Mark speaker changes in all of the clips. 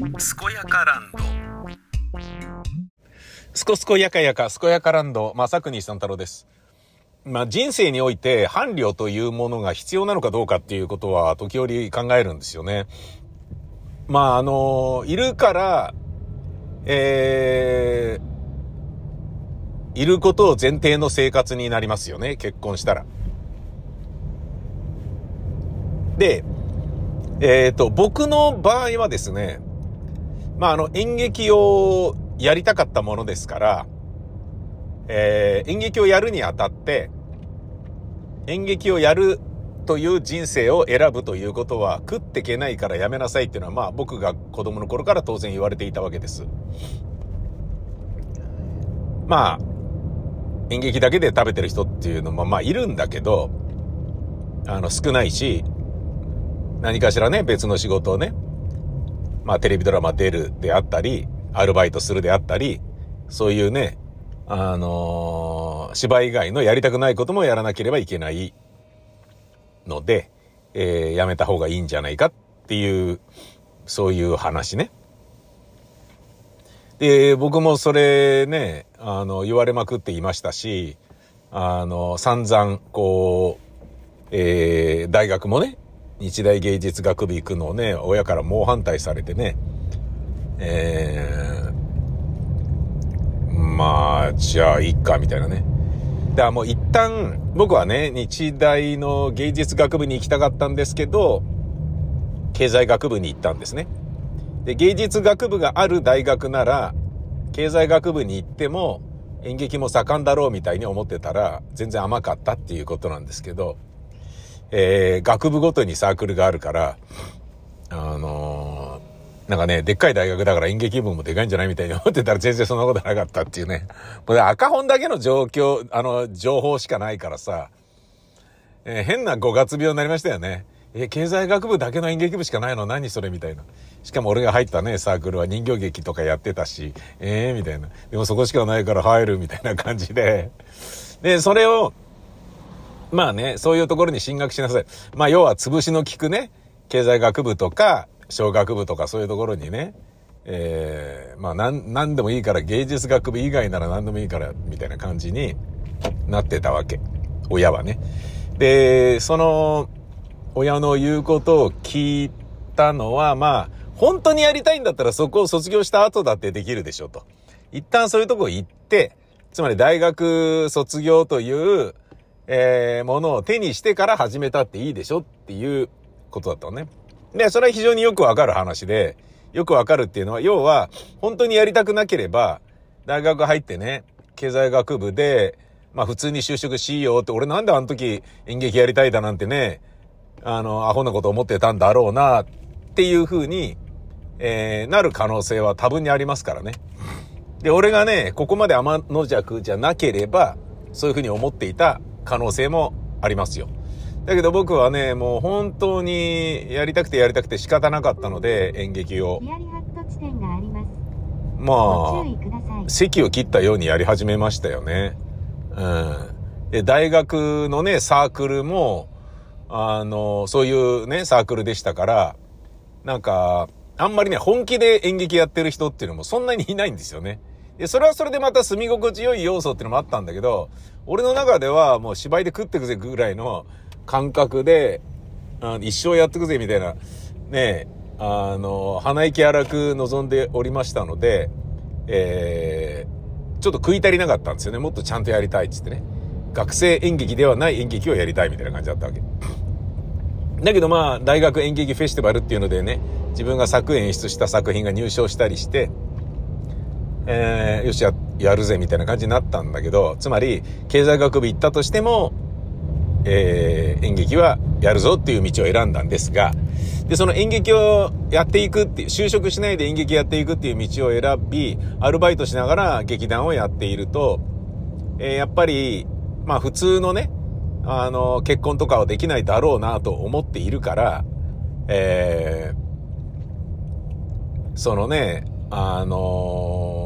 Speaker 1: 健やかランド
Speaker 2: すこすこやかやか、すこやかランド、まさくにさん太郎です。まあ人生において伴侶というものが必要なのかどうかっていうことは時折考えるんですよね。まああの、いるから、えー、いることを前提の生活になりますよね、結婚したら。で、えっ、と、僕の場合はですね、まああの演劇をやりたかったものですから、えー演劇をやるにあたって、演劇をやるという人生を選ぶということは食ってけないからやめなさいっていうのはまあ僕が子供の頃から当然言われていたわけです。まあ、演劇だけで食べてる人っていうのもまあいるんだけど、あの少ないし、何かしらね、別の仕事をね、まあテレビドラマ出るであったり、アルバイトするであったり、そういうね、あのー芝居以外のやりたくないこともやらなければいけないので、えーやめた方がいいんじゃないかっていう、そういう話ね。で、僕もそれね、あの、言われまくっていましたし、あの、散々、こう、えー大学もね、日大芸術学部行くのをね、親から猛反対されてね、えーまあ、じゃあ、いっか、みたいなね。だからもう一旦、僕はね、日大の芸術学部に行きたかったんですけど、経済学部に行ったんですね。で、芸術学部がある大学なら、経済学部に行っても、演劇も盛んだろうみたいに思ってたら、全然甘かったっていうことなんですけど、えー学部ごとにサークルがあるから、あのーなんかね、でっかい大学だから演劇部もでかいんじゃないみたいに思ってたら全然そんなことなかったっていうね。これ赤本だけの状況、あの、情報しかないからさ、えー変な五月病になりましたよね。え経済学部だけの演劇部しかないの？何それみたいな。しかも俺が入ったね、サークルは人形劇とかやってたし、ええー、みたいな。でもそこしかないから入るみたいな感じで。で、それを、まあね、そういうところに進学しなさい。まあ要は潰しの効くね、経済学部とか、小学部とかそういうところにね、えー、まあなん、なんでもいいから芸術学部以外なら何でもいいから、みたいな感じになってたわけ。親はね。で、その、親の言うことを聞いたのは、まあ、本当にやりたいんだったらそこを卒業した後だってできるでしょと。一旦そういうとこ行って、つまり大学卒業という、えーものを手にしてから始めたっていいでしょっていうことだったのね。で、それは非常によくわかる話で、よくわかるっていうのは、要は、本当にやりたくなければ、大学入ってね、経済学部で、まあ普通に就職しようって、俺なんであの時演劇やりたいだなんてね、あの、アホなこと思ってたんだろうな、っていう風に、えーなる可能性は多分にありますからね。で、俺がね、ここまで天の弱じゃなければ、そういう風に思っていた可能性もありますよ。だけど僕はね、もう本当にやりたくてやりたくて仕方なかったので、演劇を。
Speaker 3: ま
Speaker 2: あ。席を切ったようにやり始めましたよね。うん。で、大学のね、サークルも、あの、そういうね、サークルでしたから、なんか、あんまりね、本気で演劇やってる人っていうのもそんなにいないんですよね。で、それはそれでまた住み心地良い要素っていうのもあったんだけど、俺の中ではもう芝居で食ってくぜぐらいの感覚で、あの一生やってくぜみたいな、ね、あの、鼻息荒く望んでおりましたので、えー、ちょっと食い足りなかったんですよね。もっとちゃんとやりたいっつってね。学生演劇ではない演劇をやりたいみたいな感じだったわけ。だけどまあ、大学演劇フェスティバルっていうのでね、自分が作演出した作品が入賞したりして、えー、よしや、やるぜみたいな感じになったんだけど、つまり、経済学部行ったとしても、えー演劇はやるぞっていう道を選んだんですが、で、その演劇をやっていくっていう、就職しないで演劇やっていくっていう道を選び、アルバイトしながら劇団をやっていると、えーやっぱり、まあ普通のね、あの、結婚とかはできないだろうなと思っているから、えーそのね、あの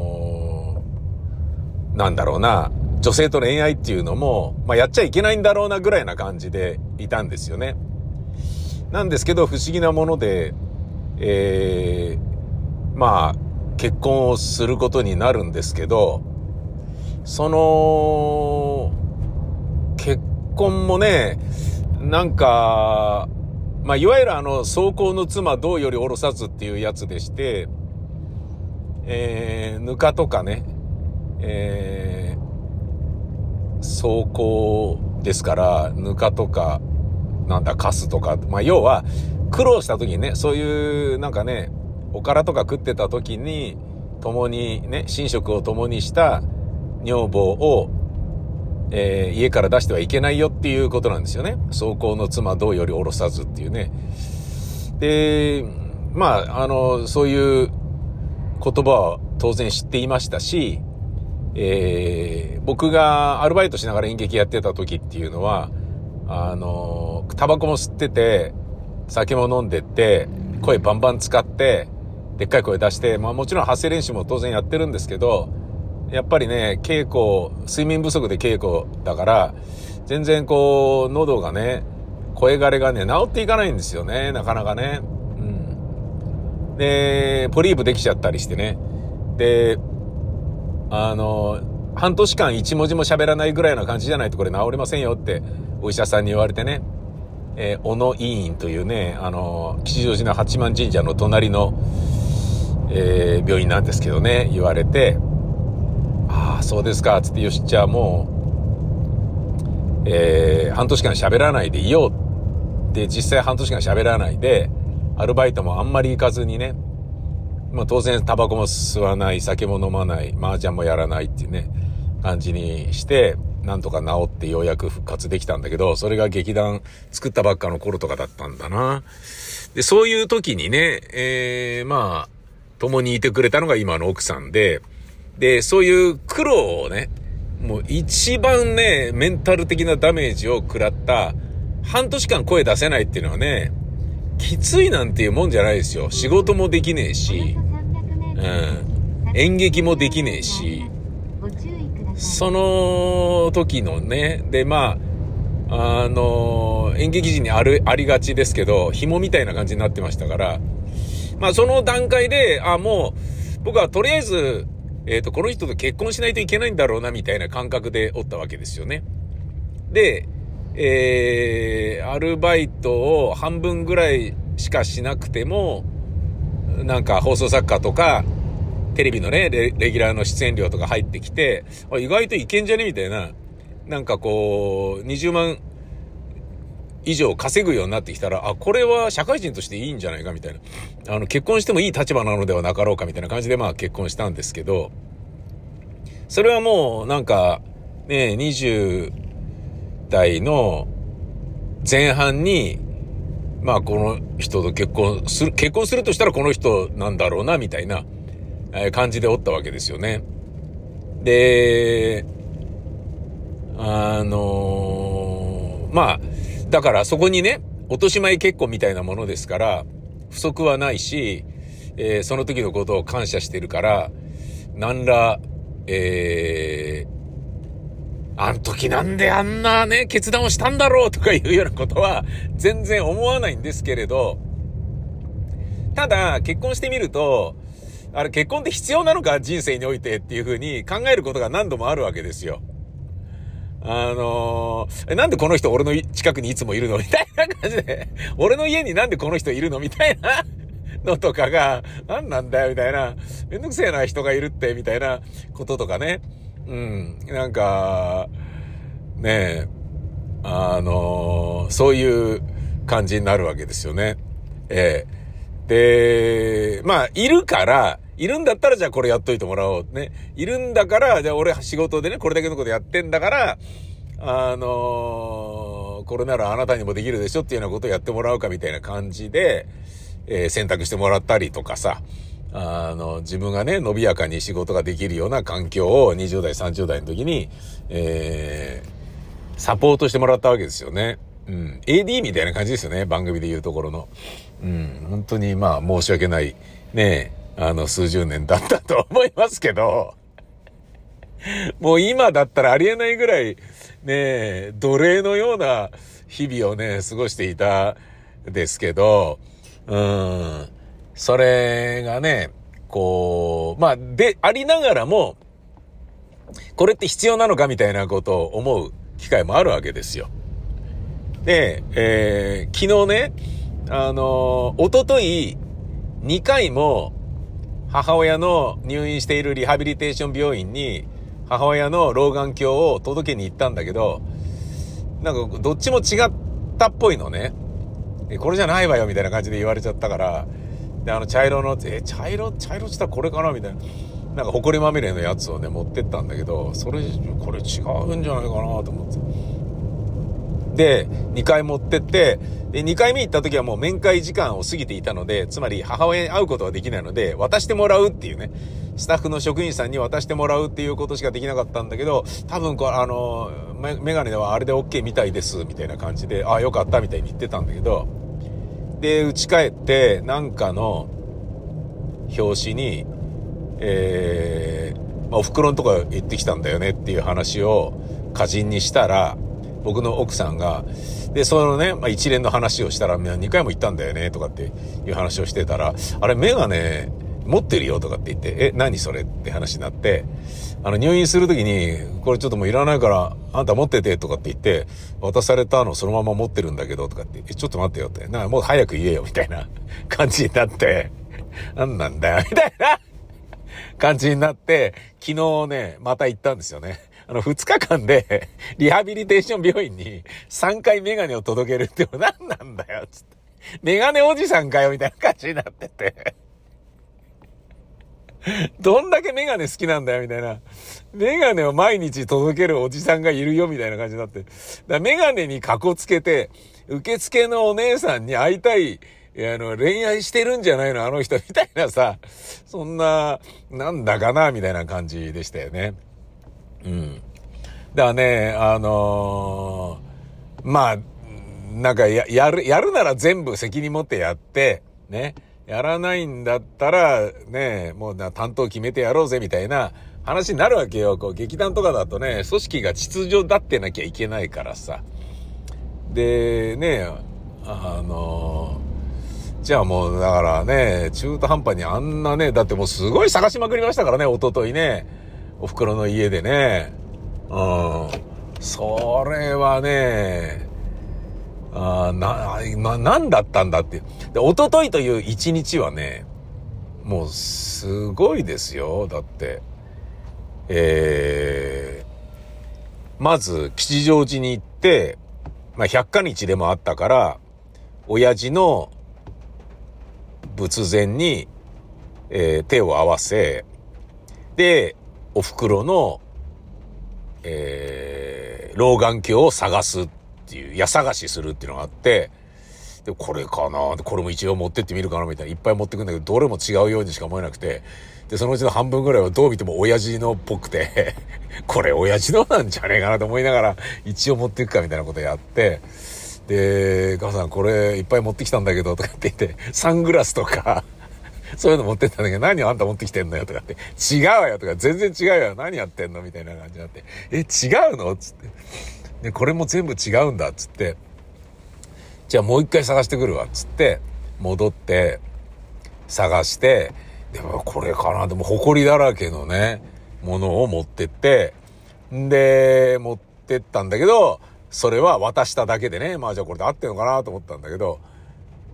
Speaker 2: なんだろうな、女性と恋愛っていうのも、まあ、やっちゃいけないんだろうなぐらいな感じでいたんですよね。なんですけど、不思議なもので、えーまあ、結婚をすることになるんですけど、その、結婚もね、なんか、まあ、いわゆるあの、走行の妻どうよりおろさずっていうやつでして、えー、ぬかとかね、えー、走行ですから、ぬかとか、なんだ、カスとか、まあ、要は、苦労した時にね、そういう、なんかね、おからとか食ってた時に、共にね、寝食を共にした女房を、えー、家から出してはいけないよっていうことなんですよね。走行の妻同よりおろさずっていうね。で、まあ、あの、そういう言葉は当然知っていましたし、えー、僕がアルバイトしながら演劇やってた時っていうのは、あの、タバコも吸ってて、酒も飲んでって、声バンバン使って、でっかい声出して、まあもちろん発声練習も当然やってるんですけど、やっぱりね、稽古、睡眠不足で稽古だから、全然こう、喉がね、声枯れがね、治っていかないんですよね、なかなかね。うん。で、ポリープできちゃったりしてね。で、あの、半年間一文字も喋らないぐらいな感じじゃないとこれ治りませんよってお医者さんに言われてね。えー、小野医院というね、あの、吉祥寺の八幡神社の隣の、えー、病院なんですけどね、言われて、ああ、そうですか、つって、よし、じゃあもう、えー、半年間喋らないでいよう。で、実際半年間喋らないで、アルバイトもあんまり行かずにね、まあ当然タバコも吸わない、酒も飲まない、麻雀もやらないっていうね、感じにして、なんとか治ってようやく復活できたんだけど、それが劇団作ったばっかの頃とかだったんだな。で、そういう時にね、えー、まあ、共にいてくれたのが今の奥さんで、で、そういう苦労をね、もう一番ね、メンタル的なダメージを食らった、半年間声出せないっていうのはね、きついなんていうもんじゃないですよ。仕事もできねえし、うん、演劇もできねえし、その時のね、で、まあ、あの、演劇時にある、ありがちですけど、紐みたいな感じになってましたから、まあその段階で、あ、もう、僕はとりあえず、えっ、ー、と、この人と結婚しないといけないんだろうな、みたいな感覚でおったわけですよね。で、えー、アルバイトを半分ぐらいしかしなくても、なんか放送作家とか、テレビのねレ、レギュラーの出演料とか入ってきて、意外といけんじゃねみたいな、なんかこう、20万以上稼ぐようになってきたら、あ、これは社会人としていいんじゃないかみたいな。あの、結婚してもいい立場なのではなかろうかみたいな感じでまあ結婚したんですけど、それはもうなんか、ね、20代の前半に、まあこの人と結婚する、結婚するとしたらこの人なんだろうな、みたいな感じでおったわけですよね。で、あのー、まあ、だからそこにね、落とし前結婚みたいなものですから、不足はないし、えー、その時のことを感謝してるから、何ら、えー、あん時なんであんなね、決断をしたんだろうとかいうようなことは全然思わないんですけれど、ただ、結婚してみると、あれ結婚って必要なのか人生においてっていうふうに考えることが何度もあるわけですよ。あのー、なんでこの人俺の近くにいつもいるの？みたいな感じで、俺の家になんでこの人いるの？みたいなのとかが、何なんだよ？みたいな、めんどくせえな人がいるって、みたいなこととかね。うん、なんか、ねえ、あの、そういう感じになるわけですよね。ええで、まあ、いるから、いるんだったらじゃあこれやっといてもらおう。ね。いるんだから、じゃあ俺仕事でね、これだけのことやってんだから、あの、これならあなたにもできるでしょっていうようなことをやってもらうかみたいな感じで、えー、選択してもらったりとかさ、あの、自分がね、伸びやかに仕事ができるような環境を20代、30代の時に、えー、サポートしてもらったわけですよね。うん。AD みたいな感じですよね。番組で言うところの。うん。本当にまあ申し訳ない。ねあの、数十年だったと思いますけど、もう今だったらありえないぐらい、ね、奴隷のような日々をね、過ごしていたですけど、うん、それがね、こう、まあ、で、ありながらも、これって必要なのかみたいなことを思う機会もあるわけですよ。で、えー、昨日ね、あのー、おととい、2回も、母親の入院しているリハビリテーション病院に、母親の老眼鏡を届けに行ったんだけど、なんか、どっちも違ったっぽいのね。これじゃないわよ、みたいな感じで言われちゃったから、で、あの、茶色の、え、茶色、茶色って言ったらこれかなみたいな。なんか、埃まみれのやつをね、持ってったんだけど、それ、これ違うんじゃないかなと思って。で、2回持ってって、で、2回目行った時はもう面会時間を過ぎていたので、つまり母親に会うことはできないので、渡してもらうっていうね、スタッフの職員さんに渡してもらうっていうことしかできなかったんだけど、多分これ、あの、メガネではあれで OK みたいです、みたいな感じで、ああ、よかったみたいに言ってたんだけど、で、家帰って、なんかの表紙に、えー、まあ、お袋のとこ行ってきたんだよねっていう話を歌人にしたら、僕の奥さんが、で、そのね、まあ、一連の話をしたら、2回も行ったんだよね、とかっていう話をしてたら、あれ、メガネ持ってるよ、とかって言って、え、何それって話になって、あの、入院するときに、これちょっともういらないから、あんた持ってて、とかって言って、渡されたのそのまま持ってるんだけど、とかって、ちょっと待ってよって、なんか、もう早く言えよ、みたいな感じになって、なんなんだよ、みたいな感じになって、昨日ね、また行ったんですよね。あの、2日間で、リハビリテーション病院に3回メガネを届けるって何なんだよ、つって。メガネおじさんかよ、みたいな感じになってて。どんだけメガネ好きなんだよ、みたいな。メガネを毎日届けるおじさんがいるよ、みたいな感じになって。だメガネにカコつけて、受付のお姉さんに会いたい、あの、恋愛してるんじゃないのあの人、みたいなさ、そんな、なんだかな、みたいな感じでしたよね。うん。だからね、あのー、まあ、なんかや、やる、やるなら全部責任持ってやって、ね。やらないんだったら、ね、もうな担当決めてやろうぜ、みたいな話になるわけよ。こう、劇団とかだとね、組織が秩序だってなきゃいけないからさ。で、ね、あの、じゃあもう、だからね、中途半端にあんなね、だってもうすごい探しまくりましたからね、おとといね。お袋の家でね。うん。それはね、あな、な、なんだったんだって。で、おとといという一日はね、もうすごいですよ。だって。えー、まず吉祥寺に行って、まあ、百花日でもあったから、親父の仏前に、えー、手を合わせ、で、お袋の、えー、老眼鏡を探すっていう、矢探しするっていうのがあって、で、これかなこれも一応持ってってみるかなみたいな、いっぱい持ってくんだけど、どれも違うようにしか思えなくて、で、そのうちの半分ぐらいはどう見ても親父のっぽくて これ親父のなんじゃねえかなと思いながら、一応持っていくかみたいなことやって、で、母さんこれいっぱい持ってきたんだけど、とかって言って、サングラスとか そういうの持ってったんだけど、何をあんた持ってきてんのよとかって、違うよとか、全然違うよ。何やってんのみたいな感じになって、え、違うの？つって。で、これも全部違うんだっ。つって。じゃあもう一回探してくるわっ。つって、戻って、探して、でもこれかな。でも埃だらけのね、ものを持ってって、んで、持ってったんだけど、それは渡しただけでね、まあじゃあこれで合ってんのかなと思ったんだけど、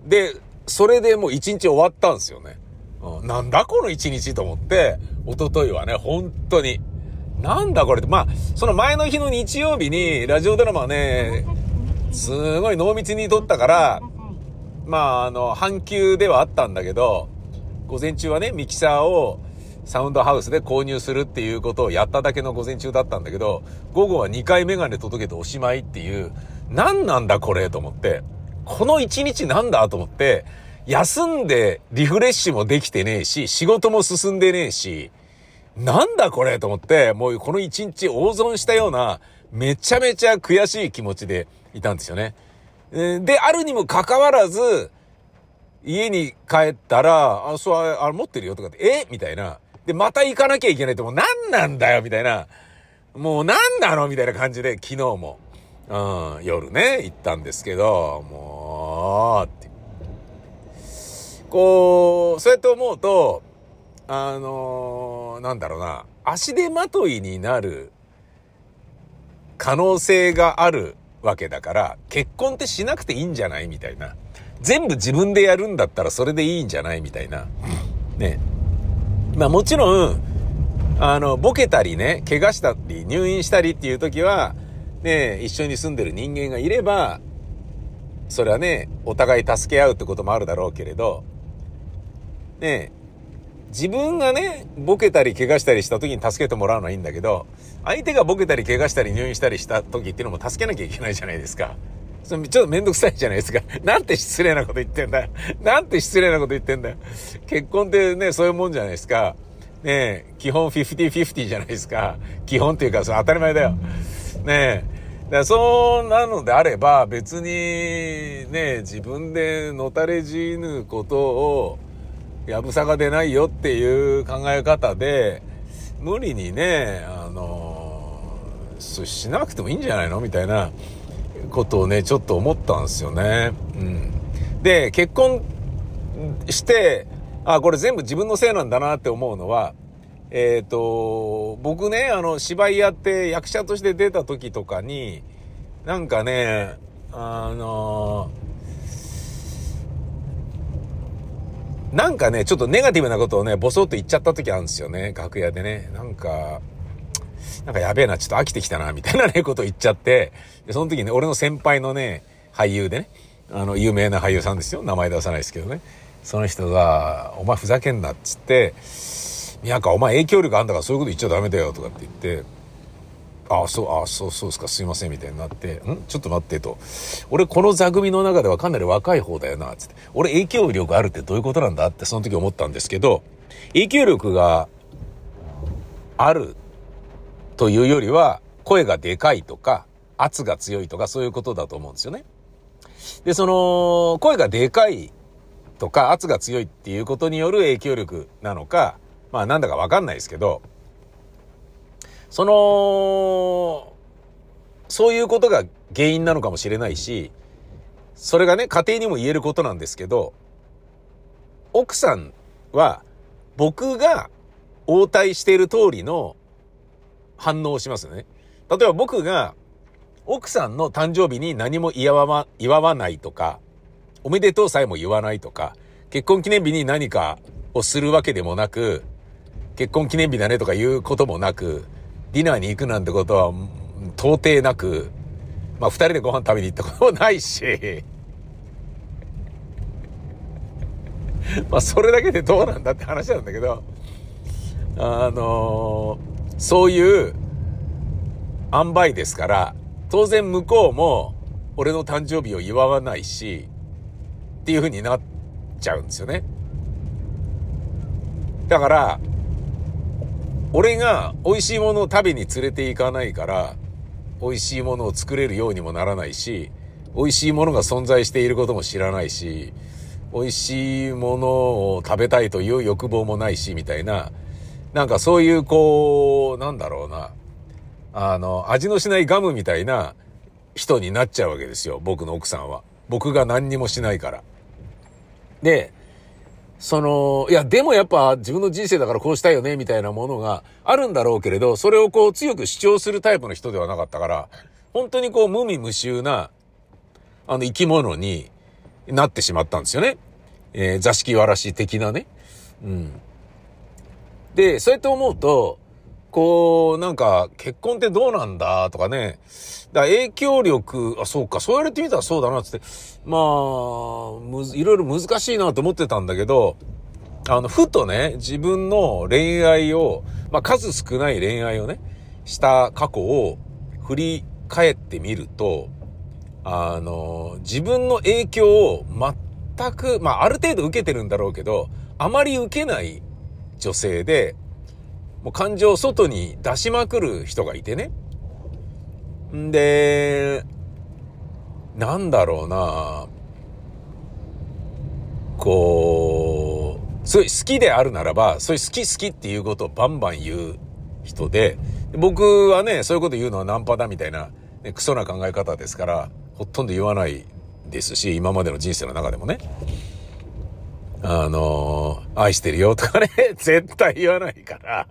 Speaker 2: で、それでもう一日終わったんですよね。うん、なんだこの一日と思って、一昨日はね、本当に。なんだこれって。まあ、その前の日の日曜日に、ラジオドラマね、すごい濃密に撮ったから、まあ、あの、半休ではあったんだけど、午前中はね、ミキサーをサウンドハウスで購入するっていうことをやっただけの午前中だったんだけど、午後は2回メガネ届けておしまいっていう、何なんだこれと思って、この一日なんだと思って、休んでリフレッシュもできてねえし、仕事も進んでねえし、なんだこれと思って、もうこの一日大損したような、めちゃめちゃ悔しい気持ちでいたんですよね。で、あるにもかかわらず、家に帰ったら、あ、そう、あれ持ってるよとかって、え？みたいな。で、また行かなきゃいけないって、もう何なんだよ？みたいな。もう何なの？みたいな感じで、昨日も、うん、夜ね、行ったんですけど、もう、って。こう、そうやって思うと、あのーなんだろうな、足手まといになる可能性があるわけだから、結婚ってしなくていいんじゃないみたいな。全部自分でやるんだったらそれでいいんじゃないみたいな。ね。まあもちろん、あの、ボケたりね、怪我したり、入院したりっていう時は、ね、一緒に住んでる人間がいれば、それはね、お互い助け合うってこともあるだろうけれど、ね、自分がね、ボケたり怪我したりした時に助けてもらうのはいいんだけど、相手がボケたり怪我したり入院したりした時っていうのも助けなきゃいけないじゃないですか。それちょっとめんどくさいじゃないですか。なんて失礼なこと言ってんだよ。なんて失礼なこと言ってんだよ。結婚ってね、そういうもんじゃないですか。ねえ、基本50-50じゃないですか。基本っていうか、それ当たり前だよ。ねえ。だそうなのであれば、別にね、自分でのたれ死ぬことを、やぶさが出ないよっていう考え方で、無理にね、あの、しなくてもいいんじゃないのみたいなことをね、ちょっと思ったんですよね。うん。で、結婚して、あ、これ全部自分のせいなんだなって思うのは、えっ、と、僕ね、あの、芝居やって役者として出た時とかに、なんかね、あのなんかね、ちょっとネガティブなことをね、ボソッと言っちゃった時あるんですよね、楽屋でね。なんか、なんかやべえな、ちょっと飽きてきたな、みたいなね、ことを言っちゃって、で、その時ね、俺の先輩のね、俳優でね、あの、有名な俳優さんですよ。名前出さないですけどね。その人が、お前ふざけんな、っつって、宮川、お前影響力あんだからそういうこと言っちゃダメだよ、とかって言って、ああ、そう、ああ、そう、そうですか、すいません、みたいになって、ん？ちょっと待ってと。俺、この座組の中ではかなり若い方だよな、つって。俺、影響力あるってどういうことなんだって、その時思ったんですけど、影響力があるというよりは、声がでかいとか、圧が強いとか、そういうことだと思うんですよね。で、その、声がでかいとか、圧が強いっていうことによる影響力なのか、まあ、なんだかわかんないですけど、その、そういうことが原因なのかもしれないし、それがね、家庭にも言えることなんですけど、奥さんは僕が応対している通りの反応をしますよね。例えば僕が奥さんの誕生日に何も祝わ祝わないとか、おめでとうさえも言わないとか、結婚記念日に何かをするわけでもなく、結婚記念日だねとか言うこともなく、ディナーに行くなんてことは到底なく、まあ二人でご飯食べに行ったこともないし、まあそれだけでどうなんだって話なんだけど、あのーそういう塩梅ですから、当然向こうも俺の誕生日を祝わないし、っていう風になっちゃうんですよね。だから、俺が美味しいものを食べに連れて行かないから、美味しいものを作れるようにもならないし、美味しいものが存在していることも知らないし、美味しいものを食べたいという欲望もないし、みたいな、なんかそういうこう、なんだろうな、あの、味のしないガムみたいな人になっちゃうわけですよ、僕の奥さんは。僕が何にもしないから。で、その、いや、でもやっぱ自分の人生だからこうしたいよね、みたいなものがあるんだろうけれど、それをこう強く主張するタイプの人ではなかったから、本当にこう無味無臭な、あの生き物になってしまったんですよね。えー座敷わらし的なね。うん。で、そうやって思うと、こう、なんか、結婚ってどうなんだとかね。だか影響力、あ、そうか、そう言われてみたらそうだな、つって。まあ、むず、いろいろ難しいなと思ってたんだけど、あの、ふとね、自分の恋愛を、まあ、数少ない恋愛をね、した過去を振り返ってみると、あの、自分の影響を全く、まあ、ある程度受けてるんだろうけど、あまり受けない女性で、もう感情を外に出しまくる人がいてね。んで、なんだろうなこう、すごい好きであるならば、そういう好き好きっていうことをバンバン言う人で、僕はね、そういうこと言うのはナンパだみたいな、ね、クソな考え方ですから、ほとんど言わないですし、今までの人生の中でもね。あのー、愛してるよとかね、絶対言わないから。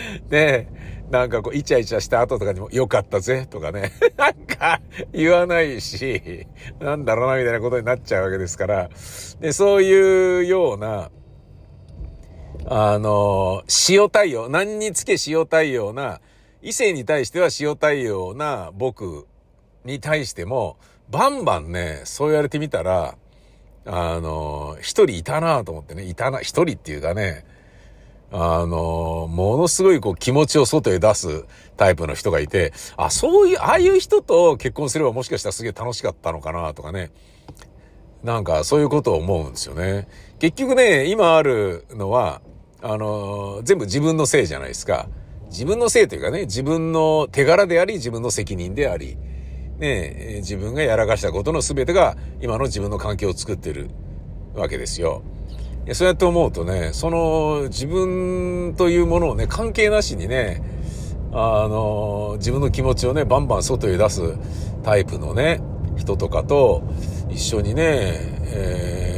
Speaker 2: で、なんかこう、イチャイチャした後とかにも、よかったぜ、とかね。なんか、言わないし、なんだろうな、みたいなことになっちゃうわけですから。で、そういうような、あの、塩対応、何につけ塩対応な、異性に対しては塩対応な僕に対しても、バンバンね、そう言われてみたら、あの、一人いたなと思ってね、いたな、一人っていうかね、あの、ものすごいこう気持ちを外へ出すタイプの人がいて、あ、そういう、ああいう人と結婚すればもしかしたらすげえ楽しかったのかなとかね。なんかそういうことを思うんですよね。結局ね、今あるのは、あの、全部自分のせいじゃないですか。自分のせいというかね、自分の手柄であり、自分の責任であり、ね、自分がやらかしたことの全てが今の自分の環境を作ってるわけですよ。そうやって思うとね、その自分というものをね、関係なしにね、あの、自分の気持ちをね、バンバン外へ出すタイプのね、人とかと一緒にね、えー、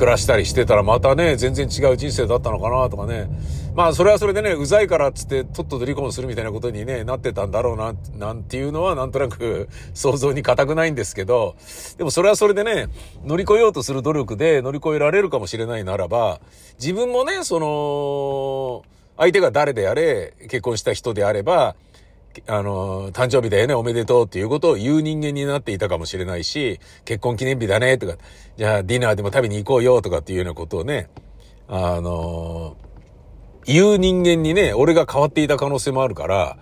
Speaker 2: 暮らしたりしてたらまたね、全然違う人生だったのかなとかね。まあ、それはそれでね、うざいからっつって、とっとと離婚するみたいなことにね、なってたんだろうな、なんていうのは、なんとなく想像に難くないんですけど、でもそれはそれでね、乗り越えようとする努力で乗り越えられるかもしれないならば、自分もね、その、相手が誰であれ、結婚した人であれば、あの、誕生日だよね、おめでとうっていうことを言う人間になっていたかもしれないし、結婚記念日だね、とか、じゃあディナーでも食べに行こうよ、とかっていうようなことをね、あの言う人間にね、俺が変わっていた可能性もあるから、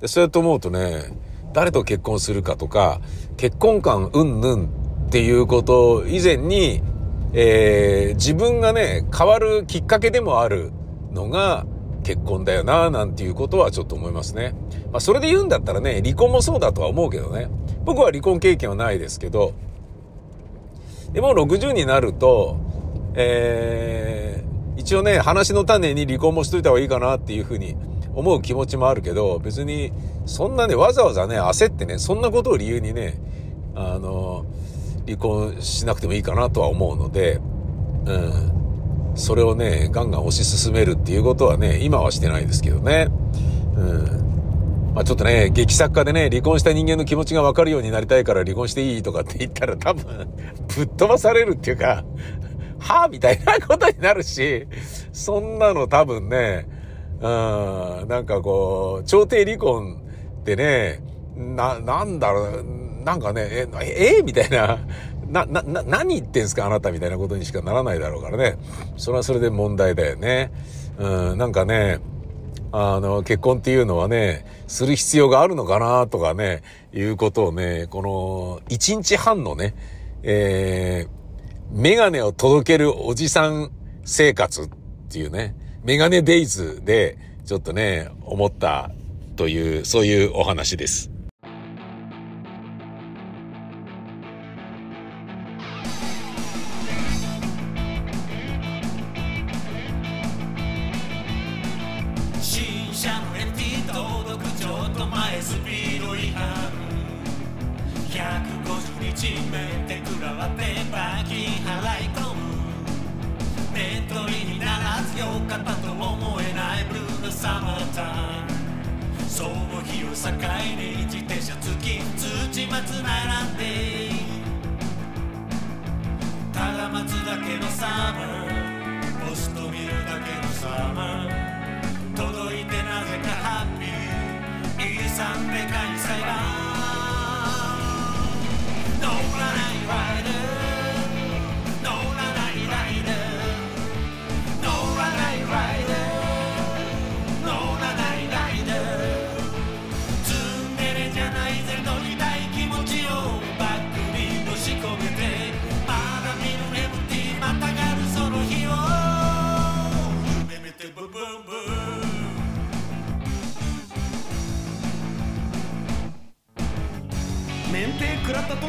Speaker 2: でそうやって思うとね、誰と結婚するかとか、結婚観うんぬんっていうこと以前に、えー、自分がね、変わるきっかけでもあるのが結婚だよな、なんていうことはちょっと思いますね。まあ、それで言うんだったらね、離婚もそうだとは思うけどね。僕は離婚経験はないですけど、でも60になると、えー、一応ね、話の種に離婚もしといた方がいいかなっていうふうに思う気持ちもあるけど、別に、そんなね、わざわざね、焦ってね、そんなことを理由にね、あの、離婚しなくてもいいかなとは思うので、うん。それをね、ガンガン推し進めるっていうことはね、今はしてないですけどね。うん。まあちょっとね、劇作家でね、離婚した人間の気持ちがわかるようになりたいから離婚していいとかって言ったら多分、ぶっ飛ばされるっていうか、はぁみたいなことになるし、そんなの多分ね、うん、なんかこう、調停離婚ってね、な、なんだろう、なんかね、え、えみたいな、な、な、な、何言ってんすかあなたみたいなことにしかならないだろうからね。それはそれで問題だよね。うん、なんかね、あの、結婚っていうのはね、する必要があるのかなとかね、いうことをね、この、一日半のね、えー、メガネを届けるおじさん生活っていうね、メガネデイズでちょっとね、思ったという、そういうお話です。
Speaker 1: 賛美会祭だ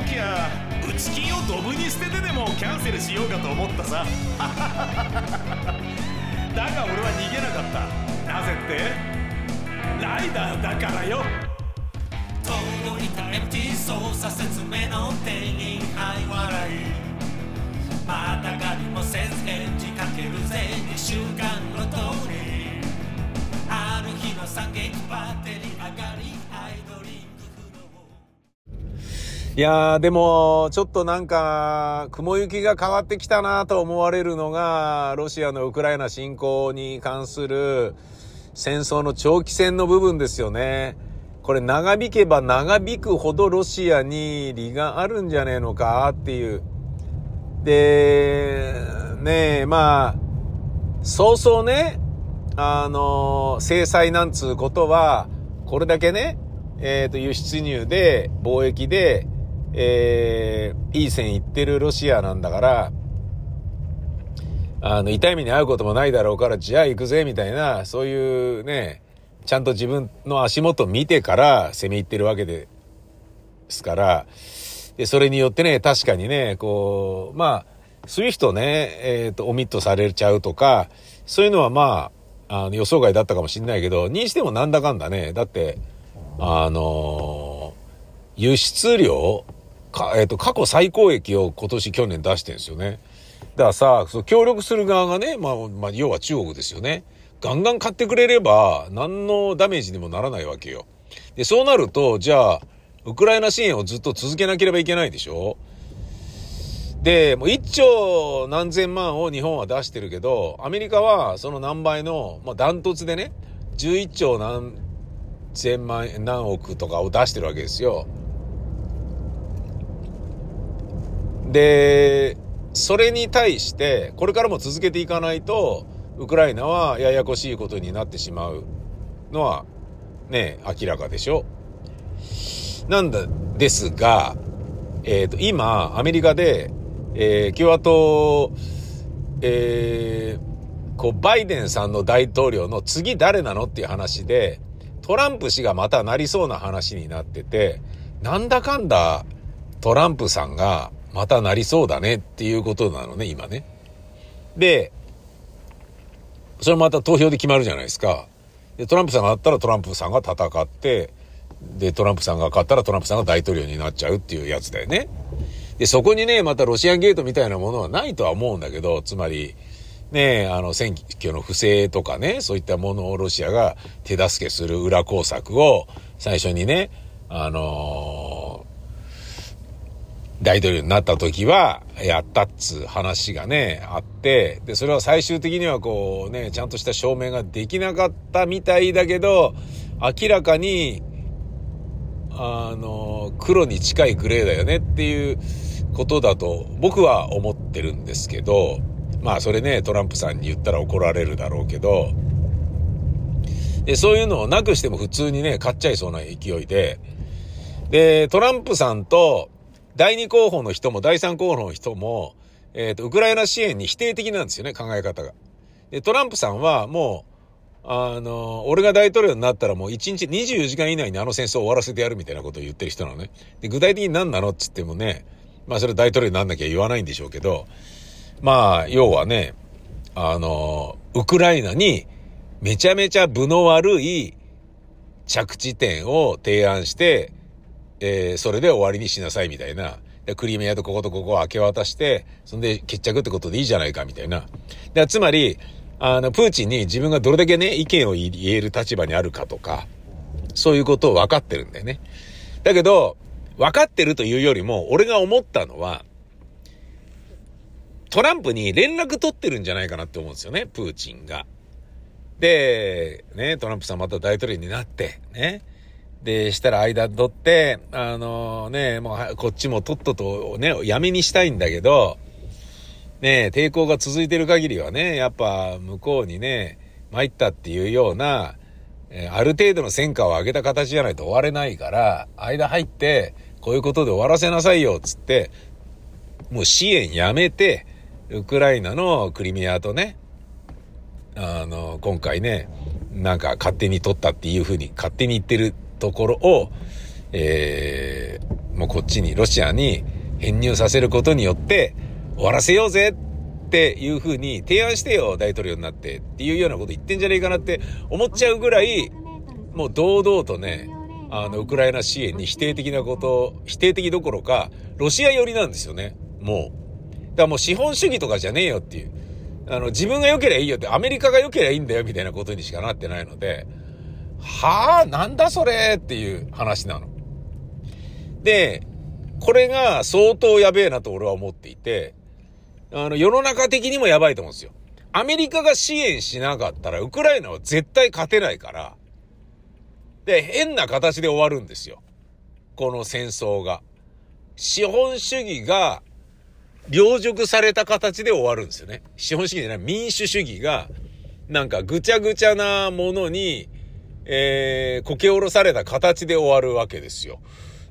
Speaker 2: 時は打ち金をドブに捨ててでもキャンセルしようかと思っ
Speaker 1: たさ。
Speaker 2: だが俺は逃げなかった。なぜって？ライダーだからよ。
Speaker 1: 遠いタイム機操作説明の店員愛笑い。またがりもせずエンジかけるぜ2週間の通りある日の惨劇バッテリー
Speaker 2: いやー、でも、ちょっとなんか、雲行きが変わってきたなと思われるのが、ロシアのウクライナ侵攻に関する戦争の長期戦の部分ですよね。これ長引けば長引くほどロシアに利があるんじゃねえのかっていう。で、ねえ、まあ、そうそうね、あの、制裁なんつうことは、これだけね、えっ、と、輸出入で、貿易で、えー、いい線いってるロシアなんだから、あの、痛い目に遭うこともないだろうから、じゃあ行くぜ、みたいな、そういうね、ちゃんと自分の足元見てから攻め入ってるわけですから、で、それによってね、確かにね、こう、まあ、そういう人ね、えっ、と、オミットされちゃうとか、そういうのはまあ、あの予想外だったかもしれないけど、にしてもなんだかんだね、だって、あの輸出量、か、えっ、と、過去最高益を今年去年出してるんですよね。だからさ、そう協力する側がね、まあ、まあ、要は中国ですよね。ガンガン買ってくれれば、何のダメージにもならないわけよ。で、そうなると、じゃあ、ウクライナ支援をずっと続けなければいけないでしょで、もう1兆何千万を日本は出してるけど、アメリカはその何倍の、まあ、ダントツでね、11兆何千万、何億とかを出してるわけですよ。で、それに対して、これからも続けていかないと、ウクライナはややこしいことになってしまうのは、ね、明らかでしょ。なんだ、ですが、えっ、と、今、アメリカで、えー共和党、えーこう、バイデンさんの大統領の次誰なのっていう話で、トランプ氏がまたなりそうな話になってて、なんだかんだトランプさんがまたなりそうだねっていうことなのね、今ね。で、それまた投票で決まるじゃないですか。で、トランプさんがあったらトランプさんが戦って、で、トランプさんが勝ったらトランプさんが大統領になっちゃうっていうやつだよね。で、そこにね、またロシアンゲートみたいなものはないとは思うんだけど、つまり、ね、あの、選挙の不正とかね、そういったものをロシアが手助けする裏工作を最初にね、あのー大統領になった時は、やったっつう話がね、あって、で、それは最終的にはこうね、ちゃんとした証明ができなかったみたいだけど、明らかに、あの、黒に近いグレーだよねっていうことだと僕は思ってるんですけど、まあそれね、トランプさんに言ったら怒られるだろうけど、で、そういうのをなくしても普通にね、買っちゃいそうな勢いで、で、トランプさんと第二候補の人も第三候補の人も、えっ、と、ウクライナ支援に否定的なんですよね、考え方が。で、トランプさんはもう、あの、俺が大統領になったらもう1日24時間以内にあの戦争を終わらせてやるみたいなことを言ってる人なのね。で、具体的に何なのっつってもね、まあそれ大統領になんなきゃ言わないんでしょうけど、まあ、要はね、あの、ウクライナにめちゃめちゃ分の悪い着地点を提案して、えそれで終わりにしなさいみたいな。でクリミアとこことここを明け渡して、そんで決着ってことでいいじゃないかみたいな。でつまり、あの、プーチンに自分がどれだけね、意見を言える立場にあるかとか、そういうことを分かってるんだよね。だけど、分かってるというよりも、俺が思ったのは、トランプに連絡取ってるんじゃないかなって思うんですよね、プーチンが。で、ね、トランプさんまた大統領になって、ね。で、したら間取って、あのね、もうこっちもとっととね、やめにしたいんだけど、ね、抵抗が続いてる限りはね、やっぱ向こうにね、参ったっていうような、えある程度の戦果を上げた形じゃないと終われないから、間入って、こういうことで終わらせなさいよ、っつって、もう支援やめて、ウクライナのクリミアとね、あの、今回ね、なんか勝手に取ったっていうふうに勝手に言ってるところを、えーもうこっちに、ロシアに編入させることによって終わらせようぜっていうふうに提案してよ、大統領になってっていうようなこと言ってんじゃねえかなって思っちゃうぐらい、もう堂々とね、あの、ウクライナ支援に否定的なこと、否定的どころか、ロシア寄りなんですよね、もう。からもう資本主義とかじゃねえよっていう。あの、自分が良ければいいよって、アメリカが良ければいいんだよみたいなことにしかなってないので、はあ、なんだそれっていう話なの。で、これが相当やべえなと俺は思っていて、あの、世の中的にもやばいと思うんですよ。アメリカが支援しなかったら、ウクライナは絶対勝てないから、で、変な形で終わるんですよ。この戦争が。資本主義が、領辱された形で終わるんですよね。資本主義じゃない、民主主義が、なんかぐちゃぐちゃなものに、えー、こけおろされた形で終わるわけですよ。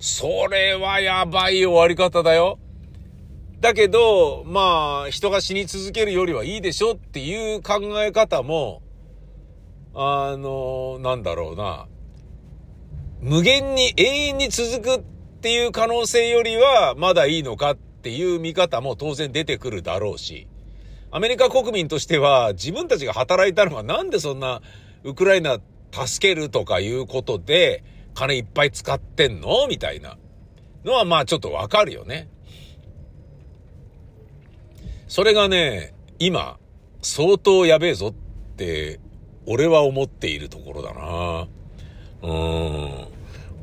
Speaker 2: それはやばい終わり方だよ。だけど、まあ、人が死に続けるよりはいいでしょっていう考え方も、あの、なんだろうな。無限に永遠に続くっていう可能性よりはまだいいのかっていう見方も当然出てくるだろうし、アメリカ国民としては自分たちが働いたのはなんでそんなウクライナ助けるとかいうことで金いっぱい使ってんの？みたいなのはまあちょっとわかるよね。それがね、今、相当やべえぞって、俺は思っているところだな。うん。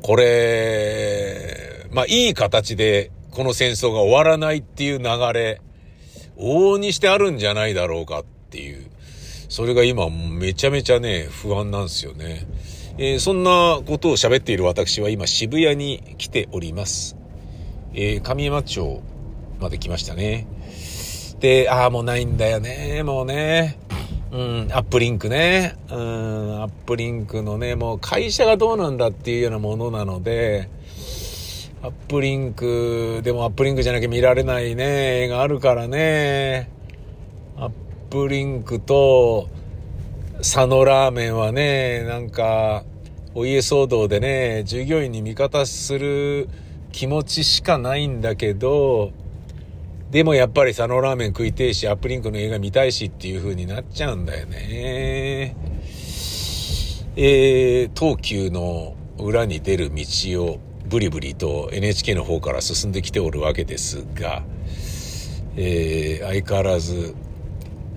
Speaker 2: これ、まあいい形でこの戦争が終わらないっていう流れ、往々にしてあるんじゃないだろうかっていう。それが今めちゃめちゃね、不安なんですよね。えー、そんなことを喋っている私は今渋谷に来ております。えー、上山町まで来ましたね。で、ああ、もうないんだよね、もうね。うん、アップリンクね。うん、アップリンクのね、もう会社がどうなんだっていうようなものなので、アップリンク、でもアップリンクじゃなきゃ見られないね、映画あるからね。プリンクと、佐野ラーメンはね、なんか、お家騒動でね、従業員に味方する気持ちしかないんだけど、でもやっぱり佐野ラーメン食いてえし、アップリンクの映画見たいしっていう風になっちゃうんだよね。えー、東急の裏に出る道をブリブリと NHK の方から進んできておるわけですが、えー、相変わらず、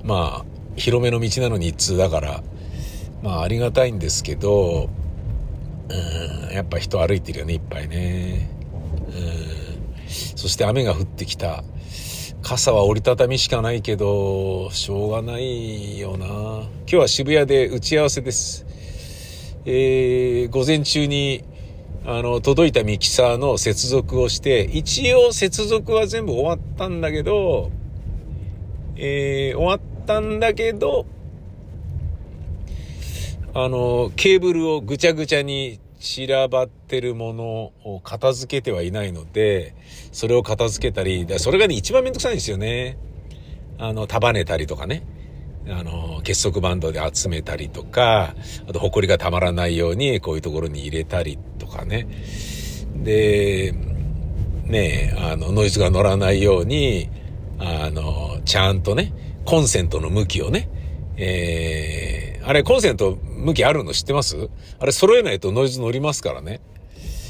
Speaker 2: まあ、広めの道なのに一通だから、まあありがたいんですけど、うん、やっぱ人歩いてるよね、いっぱいね。うん、そして雨が降ってきた。傘は折りたたみしかないけど、しょうがないよな。今日は渋谷で打ち合わせです。えー、午前中に、あの、届いたミキサーの接続をして、一応接続は全部終わったんだけど、えー、終わっったんだけど、あの、ケーブルをぐちゃぐちゃに散らばってるものを片付けてはいないので、それを片付けたり、それがね、一番めんどくさいんですよね。あの、束ねたりとかね。あの、結束バンドで集めたりとか、あと、埃がたまらないように、こういうところに入れたりとかね。で、ねあの、ノイズが乗らないように、あの、ちゃんとね、コンセントの向きをね、えー、あれ、コンセント向きあるの知ってます？あれ揃えないとノイズ乗りますからね。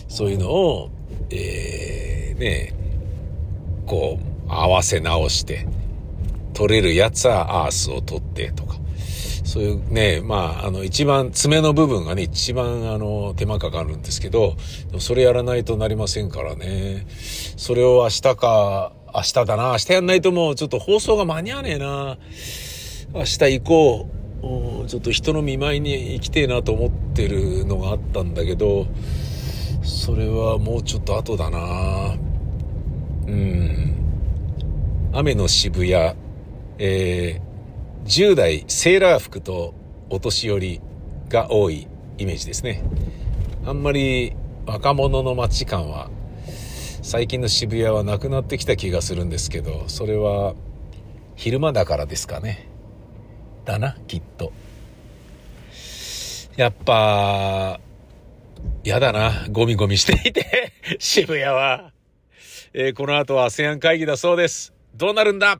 Speaker 2: そういうのを、えー、ね、こう、合わせ直して、取れるやつはアースを取ってとか。そういうね、まあ、あの、一番爪の部分がね、一番あの、手間かかるんですけど、それやらないとなりませんからね。それを明日か、明日だな、明日やんないともうちょっと放送が間に合わねえな。明日行こう。ちょっと人の見舞いに行きてえなと思ってるのがあったんだけど、それはもうちょっと後だな。うん。雨の渋谷、えー、10代セーラー服とお年寄りが多いイメージですね。あんまり若者の街感は最近の渋谷はなくなってきた気がするんですけど、それは昼間だからですかね。だな、きっと。やっぱ、やだな、ゴミゴミしていて、渋谷は。えー、この後は ASEAN 会議だそうです。どうなるんだ？